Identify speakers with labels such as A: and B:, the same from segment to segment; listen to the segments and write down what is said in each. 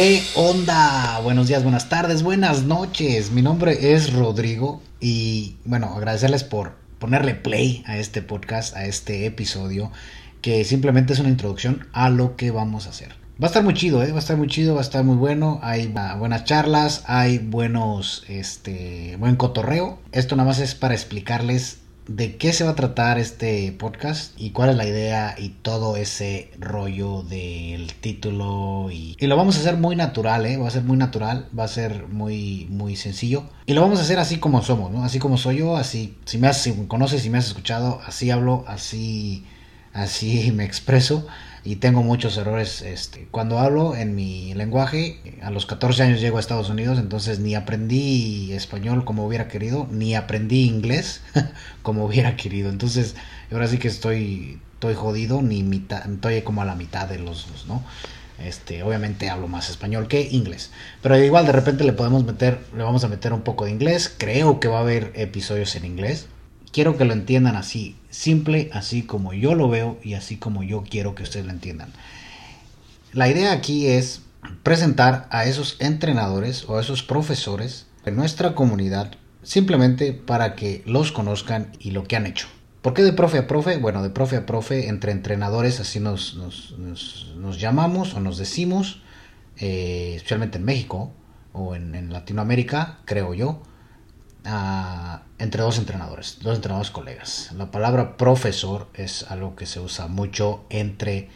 A: ¿Qué onda? Buenos días, buenas tardes, buenas noches. Mi nombre es Rodrigo y bueno, agradecerles por ponerle play a este podcast, a este episodio, que simplemente es una introducción a lo que vamos a hacer. Va a estar muy chido, ¿eh? va a estar muy chido, va a estar muy bueno. Hay buenas charlas, hay buenos, este, buen cotorreo. Esto nada más es para explicarles de qué se va a tratar este podcast y cuál es la idea y todo ese rollo del título y, lo vamos a hacer muy natural, ¿eh? va a ser muy natural, va a ser muy muy sencillo y lo vamos a hacer así como somos, ¿no? Así como soy yo, así si me si me conoces, si me has escuchado, así hablo, así así me expreso y tengo muchos errores este, cuando hablo en mi lenguaje. A los 14 años llego a Estados Unidos, entonces ni aprendí español como hubiera querido, ni aprendí inglés como hubiera querido. Entonces, ahora sí que estoy, estoy jodido, ni mitad, estoy como a la mitad de los dos, ¿no? Este, obviamente hablo más español que inglés. Pero igual de repente le podemos meter, le vamos a meter un poco de inglés. Creo que va a haber episodios en inglés quiero que lo entiendan así, simple, así como yo lo veo y así como yo quiero que ustedes lo entiendan. La idea aquí es presentar a esos entrenadores o a esos profesores de nuestra comunidad simplemente para que los conozcan y lo que han hecho. ¿Por qué de profe a profe? Bueno, de profe a profe, entre entrenadores, así nos, nos, llamamos o nos decimos, eh, especialmente en México o en Latinoamérica, creo yo entre dos entrenadores, dos entrenadores colegas. La palabra profesor es algo que se usa mucho entre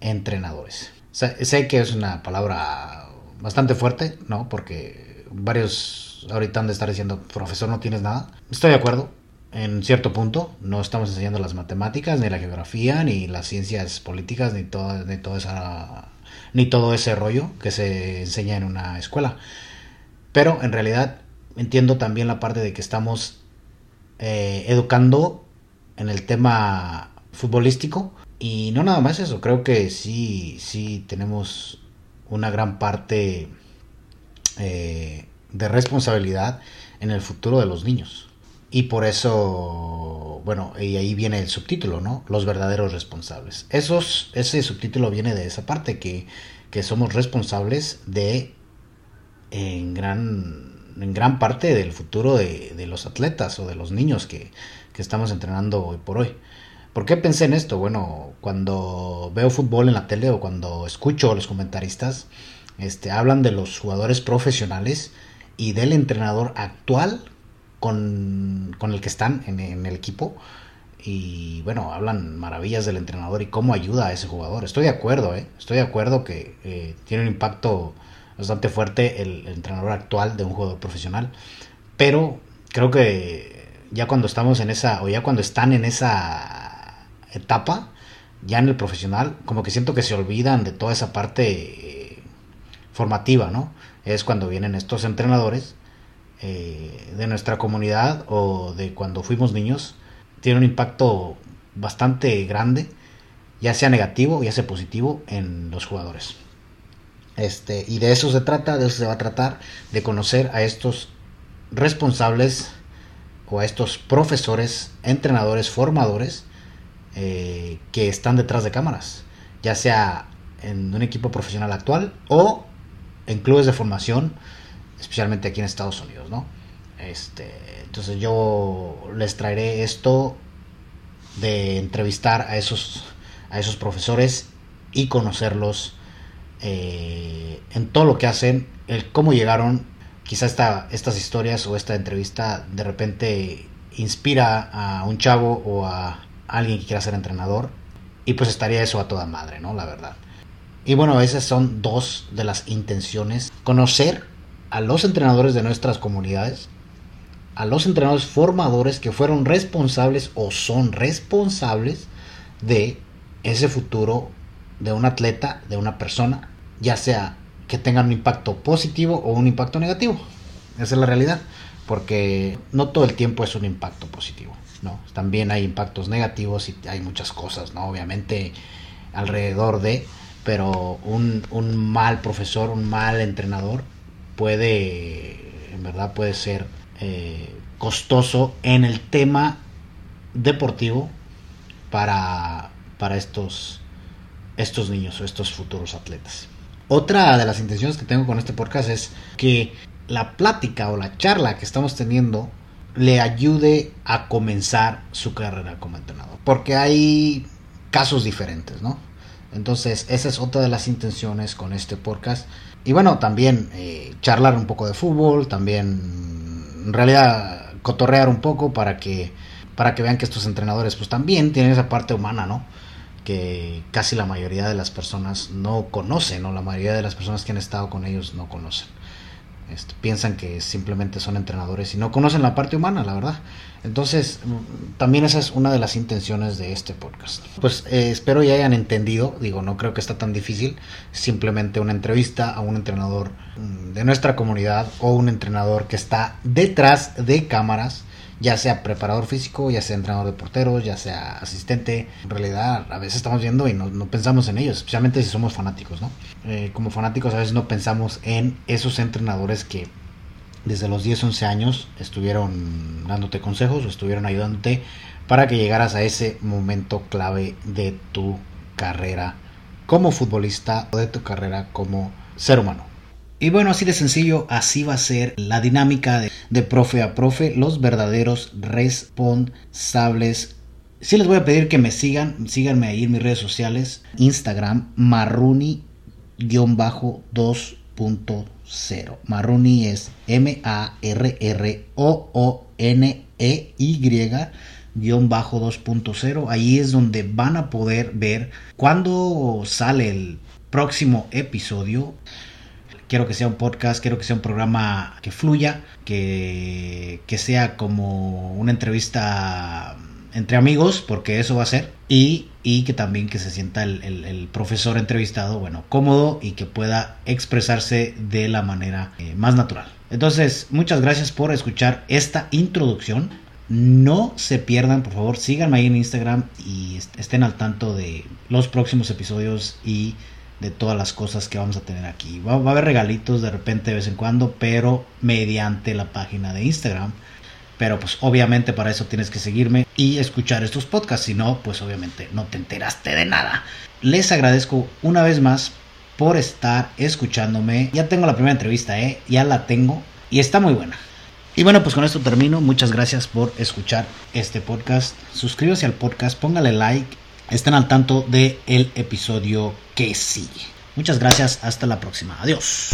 A: entrenadores. Sé, que es una palabra bastante fuerte, ¿no? Porque varios ahorita han de estar diciendo, profesor, no tienes nada. Estoy de acuerdo, en cierto punto. No estamos enseñando las matemáticas, ni la geografía, ni las ciencias políticas, ni todo, ni todo, esa, ni todo ese rollo que se enseña en una escuela. Pero en realidad entiendo también la parte de que estamos eh, educando en el tema futbolístico y no nada más eso, creo que sí, sí tenemos una gran parte eh, de responsabilidad en el futuro de los niños. Y por eso, bueno, y ahí viene el subtítulo, ¿no? Los verdaderos responsables. Esos, ese subtítulo viene de esa parte, que, que somos responsables de, en gran en gran parte del futuro de, los atletas o de los niños que, estamos entrenando hoy por hoy. ¿Por qué pensé en esto? Bueno, cuando veo fútbol en la tele o cuando escucho a los comentaristas, este, hablan de los jugadores profesionales y del entrenador actual con, el que están en, el equipo. Y bueno, hablan maravillas del entrenador y cómo ayuda a ese jugador. Estoy de acuerdo, ¿eh? estoy de acuerdo que eh, tiene un impacto bastante fuerte el, entrenador actual de un jugador profesional. Pero creo que ya cuando estamos en esa, o ya cuando están en esa etapa, ya en el profesional, como que siento que se olvidan de toda esa parte eh, formativa, ¿no? Es cuando vienen estos entrenadores eh, de nuestra comunidad o de cuando fuimos niños, tiene un impacto bastante grande, ya sea negativo, ya sea positivo, en los jugadores. Este, y de eso se trata, de eso se va a tratar, de conocer a estos responsables o a estos profesores, entrenadores, formadores eh, que están detrás de cámaras, ya sea en un equipo profesional actual o en clubes de formación, especialmente aquí en Estados Unidos, ¿no? Este, entonces yo les traeré esto de entrevistar a esos, a esos profesores y conocerlos eh, en todo lo que hacen, el cómo llegaron, quizá esta, estas historias o esta entrevista de repente inspira a un chavo o a alguien que quiera ser entrenador y pues estaría eso a toda madre, ¿no? La verdad. Y bueno, esas son dos de las intenciones. Conocer a los entrenadores de nuestras comunidades, a los entrenadores formadores que fueron responsables o son responsables de ese futuro de un atleta, de una persona, ya sea que tengan un impacto positivo o un impacto negativo. Esa es la realidad, porque no todo el tiempo es un impacto positivo, ¿no? También hay impactos negativos y hay muchas cosas, ¿no? Obviamente alrededor de, pero un, mal profesor, un mal entrenador puede, en verdad puede ser eh, costoso en el tema deportivo para, para estos, estos niños o estos futuros atletas. Otra de las intenciones que tengo con este podcast es que la plática o la charla que estamos teniendo le ayude a comenzar su carrera como entrenador. Porque hay casos diferentes, ¿no? Entonces, esa es otra de las intenciones con este podcast. Y bueno, también eh, charlar un poco de fútbol, también en realidad cotorrear un poco para que, para que vean que estos entrenadores pues también tienen esa parte humana, ¿no? Que casi la mayoría de las personas no conocen, o la mayoría de las personas que han estado con ellos no conocen. Este, piensan que simplemente son entrenadores y no conocen la parte humana, la verdad. Entonces, también esa es una de las intenciones de este podcast. Pues eh, espero ya hayan entendido, digo, no creo que está tan difícil, simplemente una entrevista a un entrenador mm, de nuestra comunidad o un entrenador que está detrás de cámaras ya sea preparador físico, ya sea entrenador de porteros, ya sea asistente. En realidad, a veces estamos viendo y no, pensamos en ellos, especialmente si somos fanáticos, ¿no? Eh, como fanáticos, a veces no pensamos en esos entrenadores que desde los 10, 11 años estuvieron dándote consejos o estuvieron ayudándote para que llegaras a ese momento clave de tu carrera como futbolista o de tu carrera como ser humano. Y bueno, así de sencillo, así va a ser la dinámica de, profe a profe, los verdaderos responsables. Sí les voy a pedir que me sigan, síganme ahí en mis redes sociales, Instagram, marruni-2.0. Marruni es M-A-R-R-O-O-N-E-Y. Bajo 2.0 ahí es donde van a poder ver cuando sale el próximo episodio quiero que sea un podcast, quiero que sea un programa que fluya, que, que sea como una entrevista entre amigos, porque eso va a ser, y, y que también que se sienta el, el, profesor entrevistado, bueno, cómodo y que pueda expresarse de la manera eh, más natural. Entonces, muchas gracias por escuchar esta introducción. No se pierdan, por favor, síganme ahí en Instagram y estén al tanto de los próximos episodios y de todas las cosas que vamos a tener aquí. Va, a haber regalitos de repente de vez en cuando, pero mediante la página de Instagram. Pero pues obviamente para eso tienes que seguirme y escuchar estos podcasts, si no, pues obviamente no te enteraste de nada. Les agradezco una vez más por estar escuchándome. Ya tengo la primera entrevista, ¿eh? Ya la tengo y está muy buena. Y bueno, pues con esto termino. Muchas gracias por escuchar este podcast. Suscríbase al podcast, póngale like estén al tanto del el episodio que sigue. Muchas gracias, hasta la próxima. Adiós.